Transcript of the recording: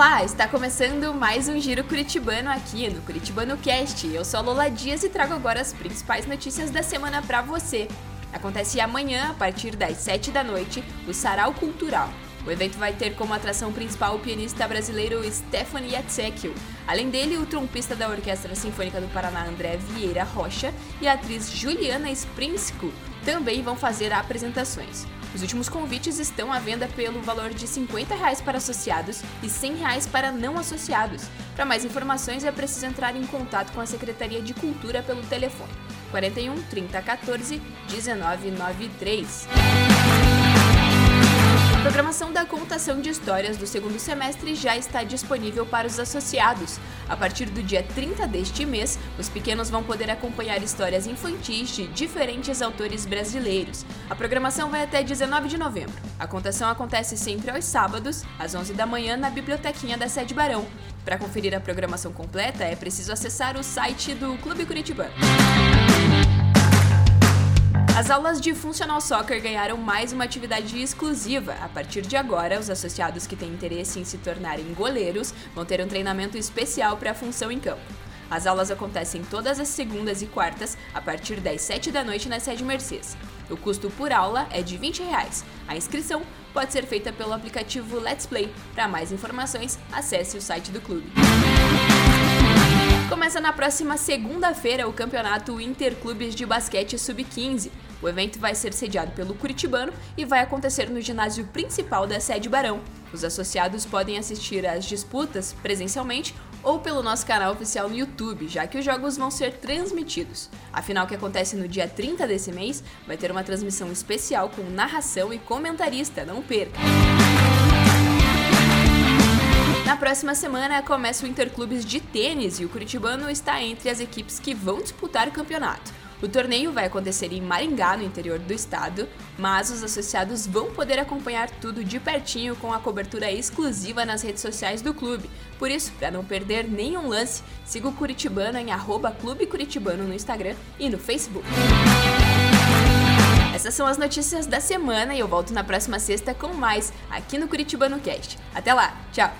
Olá, está começando mais um Giro Curitibano aqui no Curitibano Cast. Eu sou a Lola Dias e trago agora as principais notícias da semana para você. Acontece amanhã, a partir das 7 da noite, o Sarau Cultural. O evento vai ter como atração principal o pianista brasileiro Stefan Yatzekio. Além dele, o trompista da Orquestra Sinfônica do Paraná André Vieira Rocha e a atriz Juliana Sprinsko também vão fazer apresentações. Os últimos convites estão à venda pelo valor de 50 reais para associados e 100 reais para não associados. Para mais informações é preciso entrar em contato com a Secretaria de Cultura pelo telefone 41 30 14 1993. Contação de histórias do segundo semestre já está disponível para os associados. A partir do dia 30 deste mês, os pequenos vão poder acompanhar histórias infantis de diferentes autores brasileiros. A programação vai até 19 de novembro. A contação acontece sempre aos sábados, às 11 da manhã, na bibliotequinha da Sede Barão. Para conferir a programação completa, é preciso acessar o site do Clube Curitibano. As aulas de Funcional Soccer ganharam mais uma atividade exclusiva. A partir de agora, os associados que têm interesse em se tornarem goleiros vão ter um treinamento especial para a função em campo. As aulas acontecem todas as segundas e quartas, a partir das 7 da noite na sede Mercedes. O custo por aula é de 20 reais. A inscrição pode ser feita pelo aplicativo Let's Play. Para mais informações, acesse o site do clube. Começa na próxima segunda-feira o campeonato Interclubes de Basquete Sub-15. O evento vai ser sediado pelo Curitibano e vai acontecer no ginásio principal da sede Barão. Os associados podem assistir às disputas presencialmente ou pelo nosso canal oficial no YouTube, já que os jogos vão ser transmitidos. A final que acontece no dia 30 desse mês vai ter uma transmissão especial com narração e comentarista, não perca! Na próxima semana começa o Interclubes de Tênis e o Curitibano está entre as equipes que vão disputar o campeonato. O torneio vai acontecer em Maringá, no interior do estado, mas os associados vão poder acompanhar tudo de pertinho com a cobertura exclusiva nas redes sociais do clube. Por isso, para não perder nenhum lance, siga o Curitibano em arroba Clube Curitibano no Instagram e no Facebook. Essas são as notícias da semana e eu volto na próxima sexta com mais aqui no Curitibano Cast. Até lá, tchau!